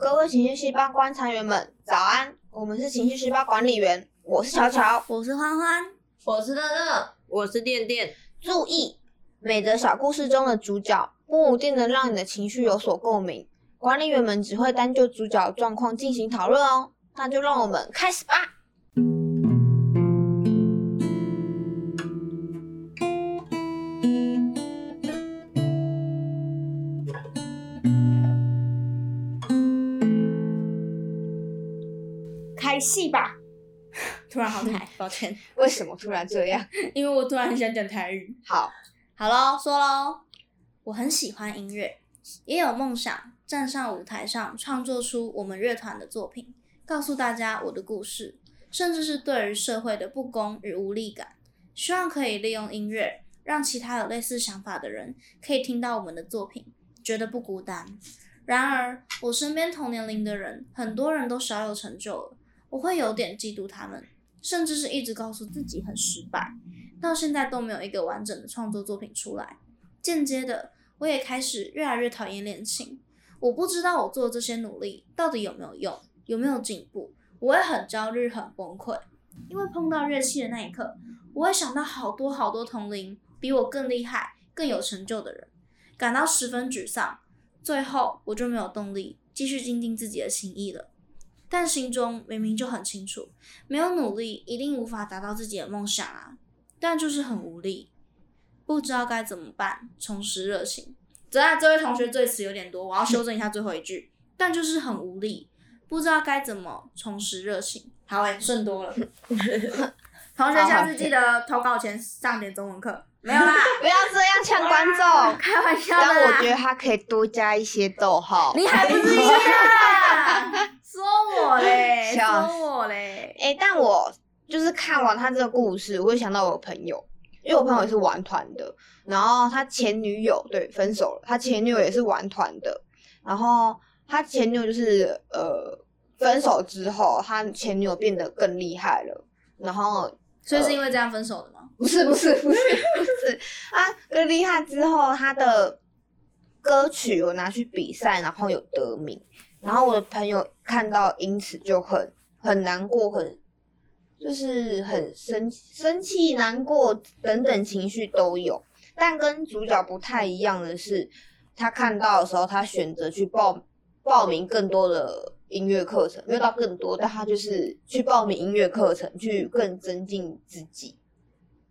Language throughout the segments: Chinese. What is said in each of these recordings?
各位情绪细胞观察员们，早安！我们是情绪细胞管理员，我是乔乔，我是欢欢，我是乐乐，我是电电。注意，每则小故事中的主角不一定能让你的情绪有所共鸣，管理员们只会单就主角状况进行讨论哦。那就让我们开始吧。戏吧！突然好台，抱歉，为什么突然这样？因为我突然很想讲台语。好，好喽，说喽。我很喜欢音乐，也有梦想站上舞台上创作出我们乐团的作品，告诉大家我的故事，甚至是对于社会的不公与无力感。希望可以利用音乐，让其他有类似想法的人可以听到我们的作品，觉得不孤单。然而，我身边同年龄的人，很多人都小有成就了。我会有点嫉妒他们，甚至是一直告诉自己很失败，到现在都没有一个完整的创作作品出来。间接的，我也开始越来越讨厌恋情。我不知道我做这些努力到底有没有用，有没有进步。我会很焦虑、很崩溃，因为碰到乐器的那一刻，我会想到好多好多同龄比我更厉害、更有成就的人，感到十分沮丧。最后，我就没有动力继续精进自己的情谊了。但心中明明就很清楚，没有努力一定无法达到自己的梦想啊！但就是很无力，不知道该怎么办，重拾热情。这这位同学最词有点多，我要修正一下最后一句。但就是很无力，不知道该怎么重拾热情。好诶，顺多了。同学下次记得投稿前上点中文课。没有啦，不要这样抢观众，开玩笑的。但我觉得他可以多加一些逗号。你还不是一样？说我嘞，说我嘞。哎，但我就是看完他这个故事，我就想到我朋友，因为我朋友也是玩团的，然后他前女友对分手了，他前女友也是玩团的，然后他前女友就是呃分手之后，他前女友变得更厉害了，然后所以是因为这样分手的吗？不是不是不是不是啊！更厉害之后，他的歌曲有拿去比赛，然后有得名。然后我的朋友看到，因此就很很难过，很就是很生生气、难过等等情绪都有。但跟主角不太一样的是，他看到的时候，他选择去报报名更多的音乐课程，没有到更多，但他就是去报名音乐课程，去更增进自己。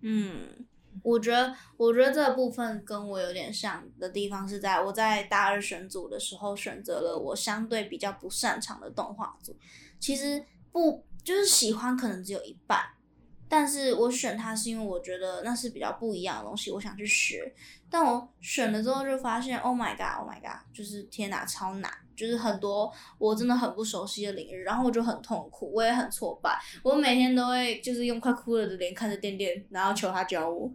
嗯，我觉得，我觉得这部分跟我有点像的地方是在我在大二选组的时候选择了我相对比较不擅长的动画组。其实不就是喜欢，可能只有一半，但是我选它是因为我觉得那是比较不一样的东西，我想去学。但我选了之后就发现，Oh my god，Oh my god，就是天哪，超难。就是很多我真的很不熟悉的领域，然后我就很痛苦，我也很挫败，我每天都会就是用快哭了的脸看着店店，然后求他教我。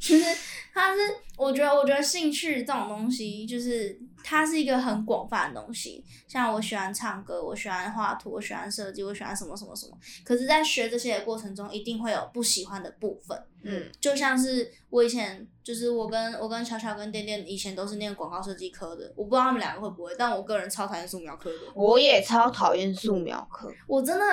其实 它是，我觉得，我觉得兴趣这种东西，就是它是一个很广泛的东西。像我喜欢唱歌，我喜欢画图，我喜欢设计，我喜欢什么什么什么。可是，在学这些的过程中，一定会有不喜欢的部分。嗯，就像是我以前，就是我跟我跟巧巧跟店店以前都是念广告设计科的，我不知道他们两个会不会，但我个人超讨厌素描科的。我也超讨厌素描科，我真的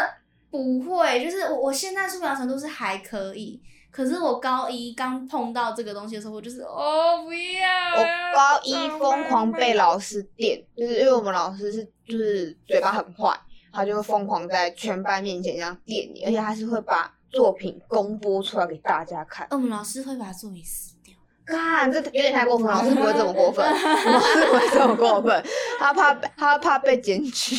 不会，就是我我现在素描程度是还可以。可是我高一刚碰到这个东西的时候，我就是哦不要。我高一疯狂被老师电，就是因为我们老师是就是嘴巴很坏，他就会疯狂在全班面前这样电你，而且他是会把作品公播出来给大家看。我们老师会把作品撕掉。看，这有点太过分，老师不会这么过分，老师不会这么过分，他怕 他怕被检举。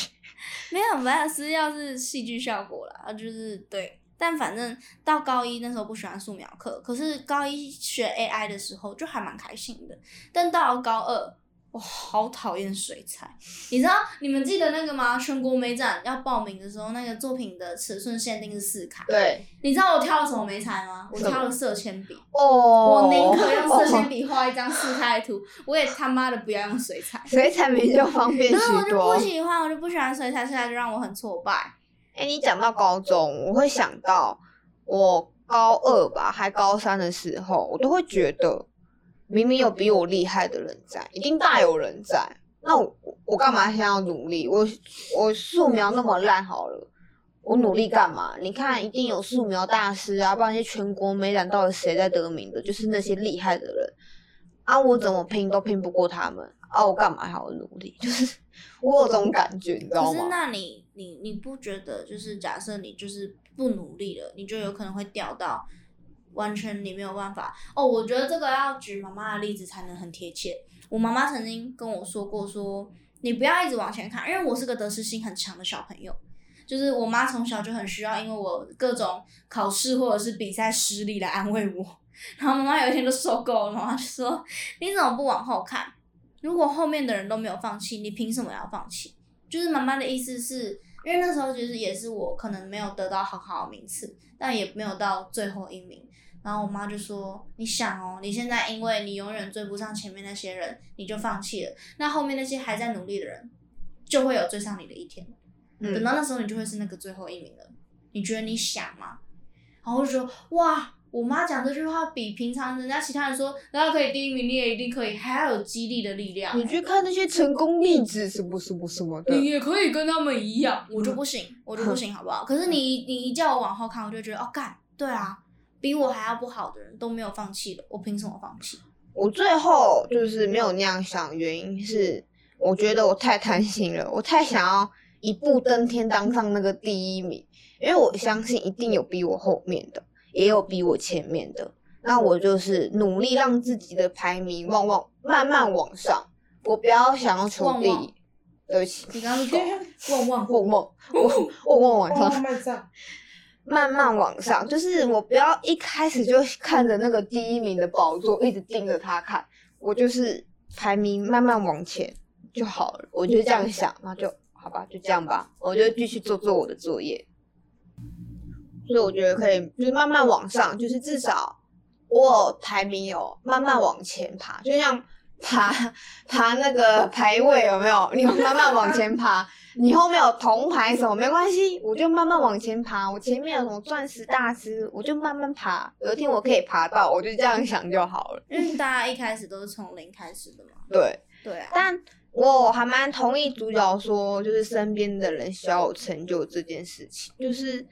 没有，没有撕掉是戏剧效果啦，就是对。但反正到高一那时候不喜欢素描课，可是高一学 AI 的时候就还蛮开心的。但到了高二，我好讨厌水彩。你知道你们记得那个吗？全国美展要报名的时候，那个作品的尺寸限定是四卡。对。你知道我挑了什么美彩吗？我挑了色铅笔。哦。我宁可用色铅笔画一张四开的图，我也他妈的不要用水彩。水彩比较方便许多。我就不喜欢，我就不喜欢水彩，现在就让我很挫败。哎，你讲到高中，我会想到我高二吧，还高三的时候，我都会觉得明明有比我厉害的人在，一定大有人在。那我我干嘛现在要努力？我我素描那么烂好了，我努力干嘛？你看，一定有素描大师啊，不然那些全国美展到底谁在得名的？就是那些厉害的人啊，我怎么拼都拼不过他们啊，我干嘛还要努力？就是我有这种感觉，你知道吗可是？那你你你不觉得就是假设你就是不努力了，你就有可能会掉到完全你没有办法哦。我觉得这个要举妈妈的例子才能很贴切。我妈妈曾经跟我说过说，你不要一直往前看，因为我是个得失心很强的小朋友。就是我妈从小就很需要，因为我各种考试或者是比赛失利来安慰我。然后妈妈有一天就受够了，妈妈就说：“你怎么不往后看？如果后面的人都没有放弃，你凭什么要放弃？”就是妈妈的意思是，因为那时候其实也是我可能没有得到很好的名次，但也没有到最后一名。然后我妈就说：“你想哦，你现在因为你永远追不上前面那些人，你就放弃了，那后面那些还在努力的人，就会有追上你的一天。等嗯，到那时候，你就会是那个最后一名了。你觉得你想吗？”然后我就说：“哇，我妈讲这句话比平常人家其他人说大家可以第一名，你也一定可以，还要有激励的力量。你去看那些成功例子，什么什么什么的，你也可以跟他们一样，我就不行，我就不行，好不好？可是你你一叫我往后看，我就觉得哦，干，对啊，比我还要不好的人都没有放弃的，我凭什么放弃？我最后就是没有那样想，原因是我觉得我太贪心了，我太想要一步登天当上那个第一名，因为我相信一定有比我后面的，也有比我前面的。那我就是努力让自己的排名往往慢慢往上，我不要想要求第旺旺一。对不起，你刚刚说 旺，旺旺旺旺，我我旺往上，慢慢往上，就是我不要一开始就看着那个第一名的宝座，一直盯着他看，我就是排名慢慢往前就好了，我就这样想，那就好吧，就这样吧，我就继续做做我的作业。所以我觉得可以，就是慢慢往上，就是至少我排名有慢慢往前爬，就像爬爬那个排位有没有？你慢慢往前爬，你后面有铜牌什么没关系，我就慢慢往前爬。我前面有什么钻石大师，我就慢慢爬。有一天我可以爬到，我就这样想就好了。因为大家一开始都是从零开始的嘛。对，对啊，但我还蛮同意主角说，就是身边的人需要有成就这件事情，就是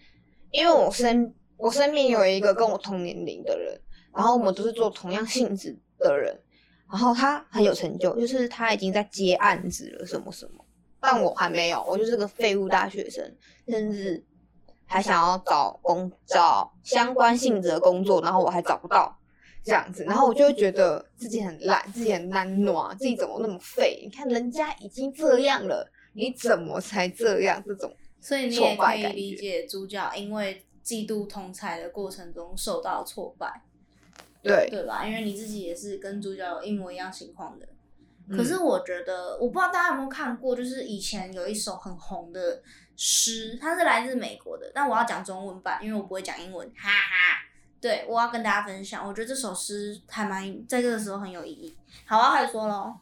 因为我身我身边有一个跟我同年龄的人，然后我们都是做同样性质的人，然后他很有成就，就是他已经在接案子了，什么什么，但我还没有，我就是个废物大学生，甚至还想要找工找相关性质的工作，然后我还找不到。这样子，然后我就会觉得自己很懒，自己很难暖，自己怎么那么废？你看人家已经这样了，你怎么才这样？这种所以你也可以理解主角因为嫉妒同才的过程中受到挫败，对，对吧？因为你自己也是跟主角有一模一样情况的。嗯可是我觉得，我不知道大家有没有看过，就是以前有一首很红的诗，它是来自美国的，但我要讲中文版，因为我不会讲英文，哈哈。对，我要跟大家分享，我觉得这首诗还蛮在这个时候很有意义。好，我要开始说喽。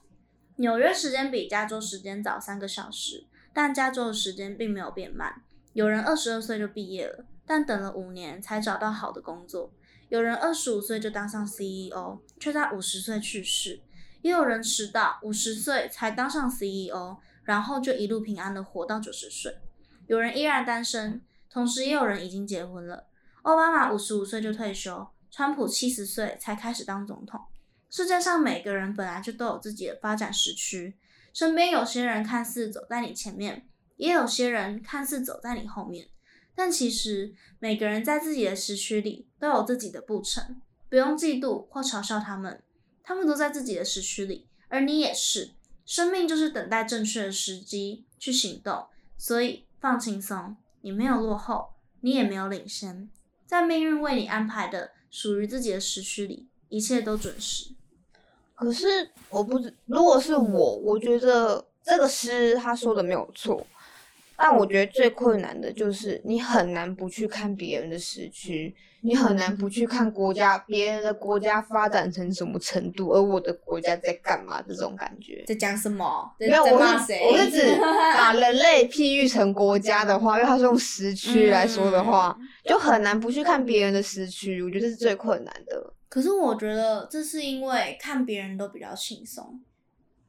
纽约时间比加州时间早三个小时，但加州的时间并没有变慢。有人二十二岁就毕业了，但等了五年才找到好的工作；有人二十五岁就当上 CEO，却在五十岁去世。也有人迟到，五十岁才当上 CEO，然后就一路平安的活到九十岁。有人依然单身，同时也有人已经结婚了。奥巴马五十五岁就退休，川普七十岁才开始当总统。世界上每个人本来就都有自己的发展时区，身边有些人看似走在你前面，也有些人看似走在你后面，但其实每个人在自己的时区里都有自己的步程，不用嫉妒或嘲笑他们。他们都在自己的时区里，而你也是。生命就是等待正确的时机去行动，所以放轻松，你没有落后，你也没有领先，在命运为你安排的属于自己的时区里，一切都准时。可是我不知，如果是我，我觉得这个诗他说的没有错，但我觉得最困难的就是你很难不去看别人的时区，你很难不去看国家别人的国家发展成什么程度，而我的国家在干嘛这种感觉。在讲什么？没有，我是我是指把人类譬喻成国家的话，因为它是用时区来说的话，就很难不去看别人的时区，我觉得这是最困难的。可是我觉得这是因为看别人都比较轻松，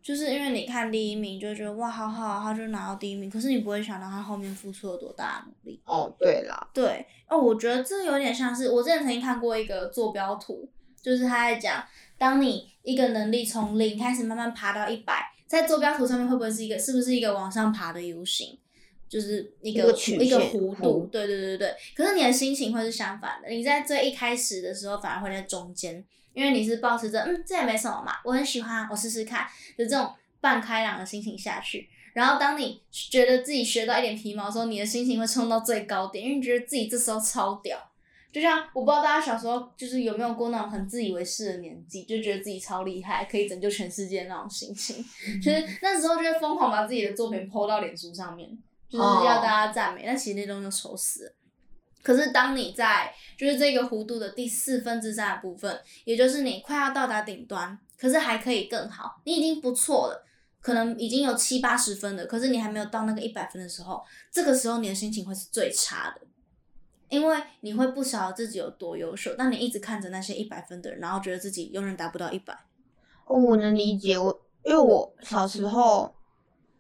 就是因为你看第一名就觉得哇好好，他就拿到第一名，可是你不会想到他后面付出了多大的努力。哦，对啦，对，哦，我觉得这有点像是我之前曾经看过一个坐标图，就是他在讲，当你一个能力从零开始慢慢爬到一百，在坐标图上面会不会是一个是不是一个往上爬的 U 型？就是一个一个弧度弧，对对对对。可是你的心情会是相反的，你在最一开始的时候反而会在中间，因为你是保持着嗯这也没什么嘛，我很喜欢，我试试看的这种半开朗的心情下去。然后当你觉得自己学到一点皮毛的时候，你的心情会冲到最高点，因为你觉得自己这时候超屌。就像我不知道大家小时候就是有没有过那种很自以为是的年纪，就觉得自己超厉害，可以拯救全世界那种心情。就是那时候就会疯狂把自己的作品 PO 到脸书上面，就是要大家赞美。但其实那东西就丑死了。可是当你在就是这个弧度的第四分之三的部分，也就是你快要到达顶端，可是还可以更好，你已经不错了，可能已经有七八十分了，可是你还没有到那个一百分的时候，这个时候你的心情会是最差的。因为你会不晓得自己有多优秀，但你一直看着那些一百分的人，然后觉得自己永远达不到一百。哦，我能理解我，因为我小时候，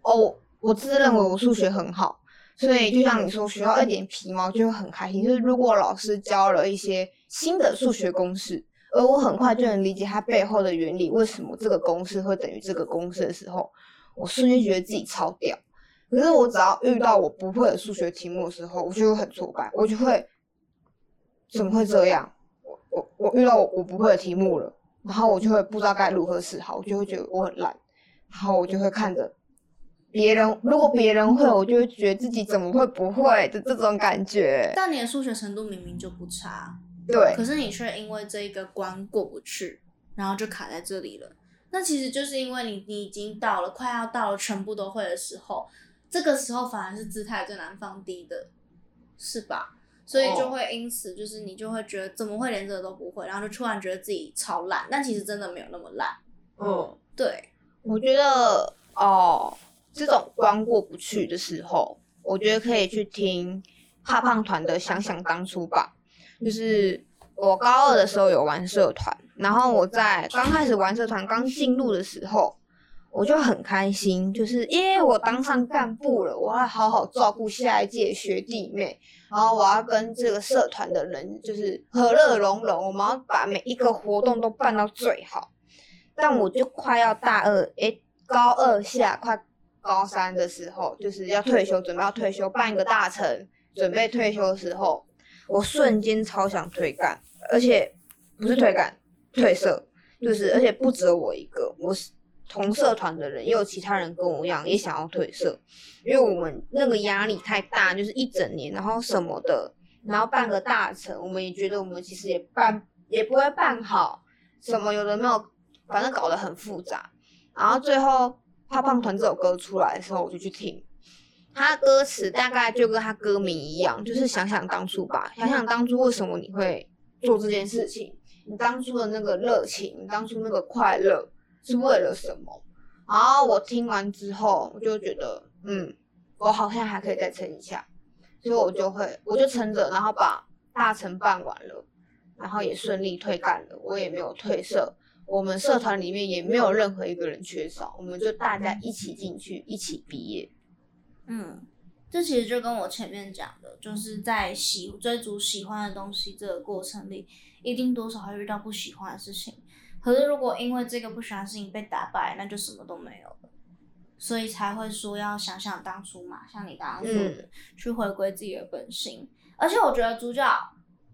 哦，我自认为我数学很好，所以就像你说，学到一点皮毛就会很开心。就是如果老师教了一些新的数学公式，而我很快就能理解它背后的原理，为什么这个公式会等于这个公式的时候，我瞬间觉得自己超屌。可是我只要遇到我不会的数学题目的时候，我就会很挫败，我就会怎么会这样？我我我遇到我我不会的题目了。然后我就会不知道该如何是好，我就会觉得我很烂，然后我就会看着别人，如果别人会，我就会觉得自己怎么会不会的这种感觉。但你的数学程度明明就不差，对可是你却因为这一个关过不去，然后就卡在这里了。那其实就是因为你你已经到了快要到了全部都会的时候，这个时候反而是姿态最难放低的，是吧？所以就会因此就是你就会觉得怎么会连这个都不会，然后就突然觉得自己超烂，但其实真的没有那么烂。嗯，对，我觉得哦，这种关过不去的时候，我觉得可以去听怕胖团的《想想当初》吧。就是我高二的时候有玩社团，然后我在刚开始玩社团刚进入的时候，我就很开心，就是耶，我当上干部了，我要好好照顾下一届学弟妹，然后我要跟这个社团的人就是和乐融融，我们要把每一个活动都办到最好。但我就快要大二，诶，高二下快高三的时候，就是要退休，准备要退休，办个大成，准备退休的时候，我瞬间超想退干，而且不是退干，退社，就是而且不止我一个，我是同社团的人，也有其他人跟我一样也想要退社，因为我们那个压力太大，就是一整年，然后什么的，然后办个大成，我们也觉得我们其实也办也不会办好，什么有的没有，反正搞得很复杂。然后最后胖胖团这首歌出来的时候，我就去听，他歌词大概就跟他歌名一样，就是想想当初吧，想想当初为什么你会做这件事情，你当初的那个热情，你当初那个快乐是为了什么？然后我听完之后，我就觉得，嗯，我好像还可以再撑一下，所以我就会，我就撑着，然后把大成办完了，然后也顺利退干了，我也没有退社。我们社团里面也没有任何一个人缺少，我们就大家一起进去，一起毕业。嗯，这其实就跟我前面讲的，就是在喜追逐喜欢的东西这个过程里，一定多少会遇到不喜欢的事情。可是如果因为这个不喜欢的事情被打败，那就什么都没有了。所以才会说要想想当初嘛，像你刚刚说的，去回归自己的本心。而且我觉得主角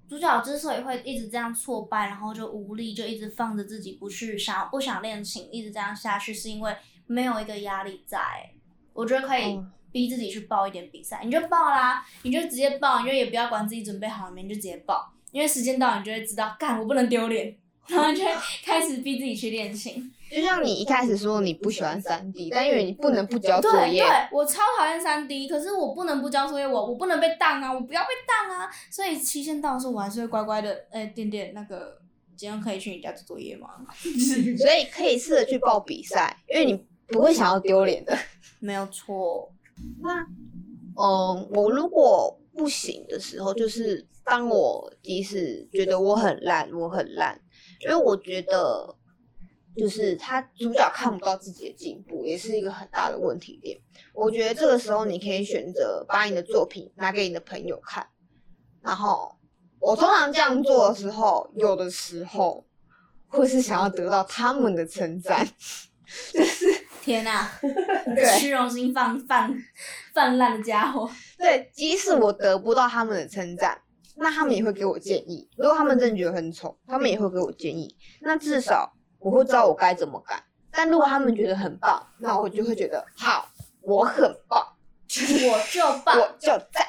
主角之所以会一直这样挫败，然后就无力，就一直放着自己不去想不想练琴，一直这样下去，是因为没有一个压力在。我觉得可以嗯逼自己去报一点比赛，你就报啦，你就直接报，你就也不要管自己准备好了没，你就直接报，因为时间到，你就会知道，干我不能丢脸，然后就会开始逼自己去练琴。就像你一开始说你不喜欢三 D，但因为你不能不交作业，对对，我超讨厌三 D，可是我不能不交作业，我我不能被当啊，我不要被当啊，所以期限到的时候，我还是会乖乖的，哎、点点那个，今天可以去你家做作业吗？所以可以试着去报比赛，因为你不会想要丢脸的。没有错，那，嗯，我如果不行的时候，就是当我即使觉得我很烂，我很烂，因为我觉得，就是他主角看不到自己的进步，也是一个很大的问题点。我觉得这个时候你可以选择把你的作品拿给你的朋友看，然后我通常这样做的时候，有的时候会是想要得到他们的称赞，就是天哪、对虚荣心泛泛泛滥的家伙。对，即使我得不到他们的称赞，那他们也会给我建议。如果他们真的觉得很丑，他们也会给我建议。那至少我会知道我该怎么改。但如果他们觉得很棒，那我就会觉得好，我很棒，我就 棒，我就赞。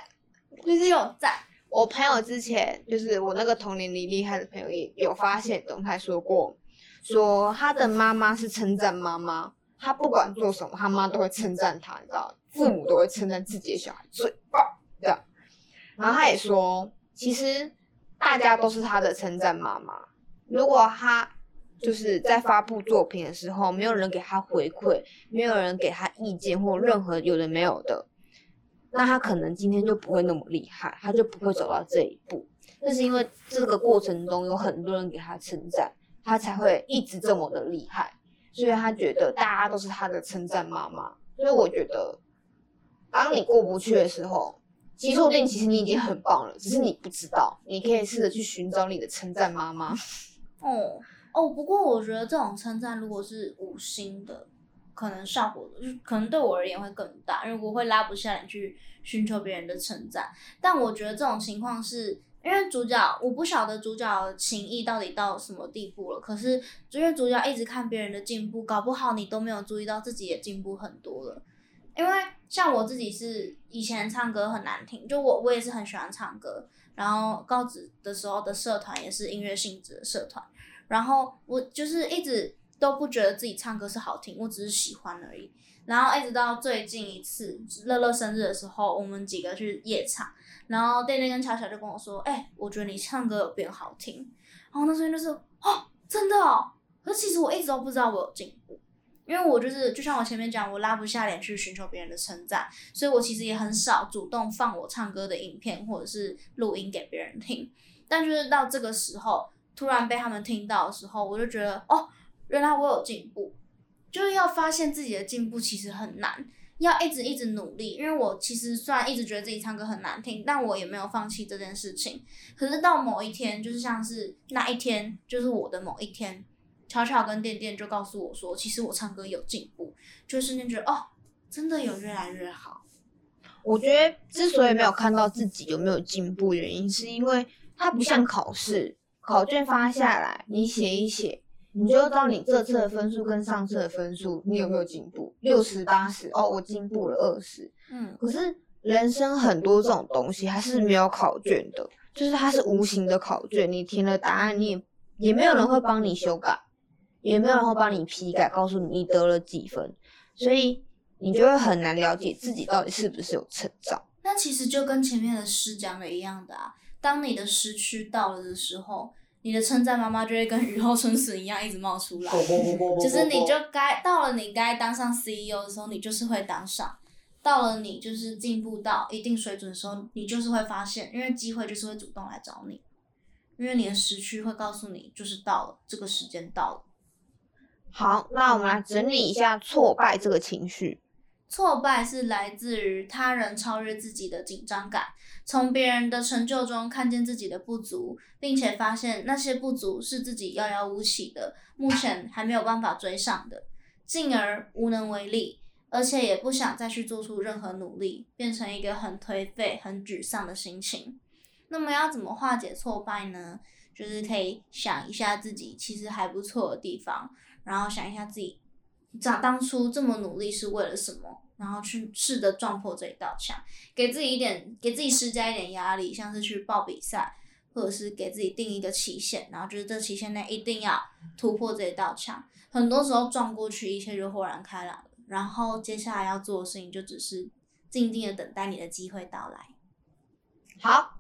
就是有赞。我朋友之前就是我那个同年龄厉害的朋友也有发现动态说过，说他的妈妈是称赞妈妈，他不管做什么，他妈都会称赞他，你知道，父母都会称赞自己的小孩最棒，这样。然后他也说，其实大家都是他的称赞妈妈。如果他就是在发布作品的时候，没有人给他回馈，没有人给他意见或任何有的没有的，那他可能今天就不会那么厉害，他就不会走到这一步。那是因为这个过程中有很多人给他称赞，他才会一直这么的厉害。所以他觉得大家都是他的称赞妈妈。所以我觉得，当你过不去的时候，其实说不定其实你已经很棒了，只是你不知道。你可以试着去寻找你的称赞妈妈。哦哦，不过我觉得这种称赞如果是五星的，可能效果就可能对我而言会更大，因为我会拉不下脸去寻求别人的称赞。但我觉得这种情况是。因为主角，我不晓得主角情谊到底到什么地步了。可是，因为主角一直看别人的进步，搞不好你都没有注意到自己也进步很多了。因为像我自己是以前唱歌很难听，就我我也是很喜欢唱歌，然后高职的时候的社团也是音乐性质的社团，然后我就是一直都不觉得自己唱歌是好听，我只是喜欢而已。然后一直到最近一次乐乐生日的时候，我们几个去夜场，然后店店跟巧巧就跟我说：“哎、我觉得你唱歌有变好听。”然后那瞬间就是哦，真的哦。可是其实我一直都不知道我有进步，因为我就是就像我前面讲，我拉不下脸去寻求别人的称赞，所以我其实也很少主动放我唱歌的影片或者是录音给别人听。但就是到这个时候，突然被他们听到的时候，我就觉得哦，原来我有进步。就是要发现自己的进步其实很难，要一直一直努力。因为我其实虽然一直觉得自己唱歌很难听，但我也没有放弃这件事情。可是到某一天，就是像是那一天，就是我的某一天，巧巧跟店店就告诉我说，其实我唱歌有进步，就瞬间觉得哦，真的有越来越好。我觉得之所以没有看到自己有没有进步，原因是因为它不像考试，考卷发下来，你写一写。你就知道你这次的分数跟上次的分数，你有没有进步？六十八十，哦，我进步了二十。嗯，可是人生很多这种东西还是没有考卷的，就是它是无形的考卷，你填了答案，你也也没有人会帮你修改，也没有人会帮你批改，告诉你你得了几分，所以你就会很难了解自己到底是不是有成长。那其实就跟前面的诗讲的一样的啊，当你的时区到了的时候。你的称赞妈妈就会跟 雨后春笋一样一直冒出来，就是你就该到了你该当上 CEO 的时候，你就是会当上；到了你就是进步到一定水准的时候，你就是会发现，因为机会就是会主动来找你，因为你的时区会告诉你，就是到了这个时间到了。好，那我们来整理一下挫败这个情绪。挫败是来自于他人超越自己的紧张感，从别人的成就中看见自己的不足，并且发现那些不足是自己遥遥无期的，目前还没有办法追上的，进而无能为力，而且也不想再去做出任何努力，变成一个很颓废、很沮丧的心情。那么要怎么化解挫败呢？就是可以想一下自己其实还不错的地方，然后想一下自己。长当初这么努力是为了什么？然后去试着撞破这一道墙，给自己一点，给自己施加一点压力，像是去报比赛，或者是给自己定一个期限，然后就是这期限内一定要突破这一道墙。很多时候撞过去，一切就豁然开朗了。然后接下来要做的事情就只是静静的等待你的机会到来。好，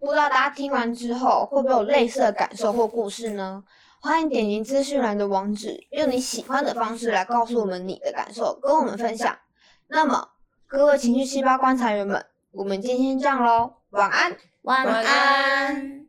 不知道大家听完之后会不会有类似的感受或故事呢？欢迎点击资讯栏的网址，用你喜欢的方式来告诉我们你的感受，跟我们分享。那么，各位情绪细胞观察员们，我们今天这样喽，晚安。晚晚。安